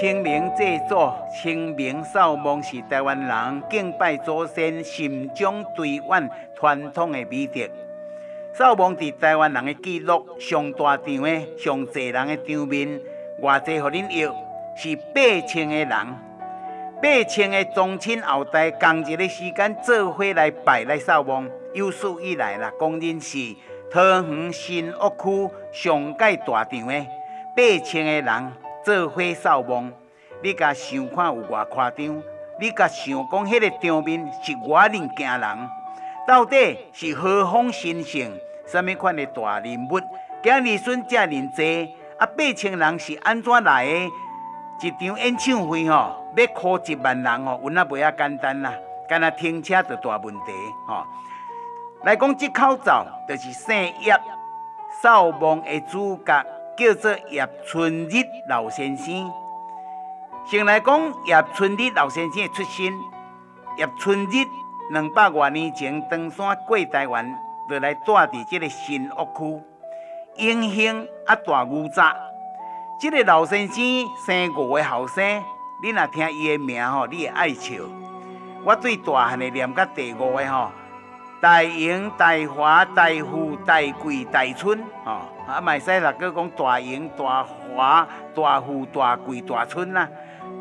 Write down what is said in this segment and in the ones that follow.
清明祭祖，清明扫墓是台湾人敬拜祖先、心中追远传统的美德。扫墓伫台湾人的记录上大场的、上济人的场面，偌济互恁约是八千个人，八千个宗亲后代同一个时间做伙来拜来扫墓。有史以来啦，公认是桃园新屋区上盖大场的八千个人做伙扫墓。你甲想看有偌夸张？你甲想讲迄个场面是偌令惊人？到底是何方神圣？什么款的大人物？今日孙遮尔济，啊，八千人是安怎来的？一场演唱会吼，要靠一万人吼，有那袂遐简单啦，干那停车就大问题吼。来讲这口罩，就是姓叶，扫墓的主角叫做叶春日老先生。先来讲叶春日老先生的出身，叶春日两百多年前登山过台湾，就来住伫这个新屋区，英雄啊大牛杂。这个老先生生五个后生，你若听伊的名吼，你会爱笑。我最大汉的念甲第五个吼。大英、大华、大富、大贵、大春，哦，啊，卖使六个讲大英、大华、大富、大贵、大春啦。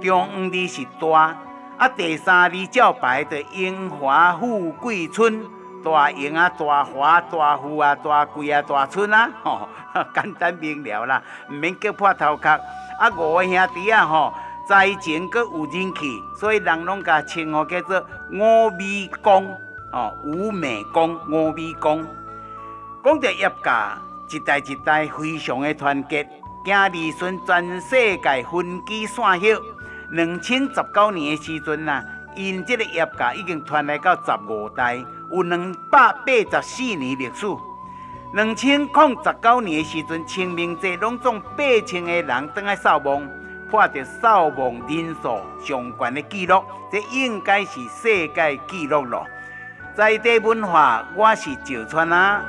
中央字是大，啊，第三字照牌的荣华富贵春，大英啊，大华、大富啊，大贵啊，大春啊，吼，简单明了啦，唔免叫破头壳。啊，五个兄弟啊，吼，在前阁有人气，所以人拢甲称呼叫做五味公。哦，五美公、五美公，讲到叶家一代一代非常的团结，兄弟孙全世界分居散叶。两千十九年的时阵呐，因这个业家已经传来到十五代，有两百八十四年历史。两千零十九年的时阵，清明节拢总八千个人登来扫墓，破着扫墓人数上悬的记录，这应该是世界纪录了。在地文化，我是赵川啊。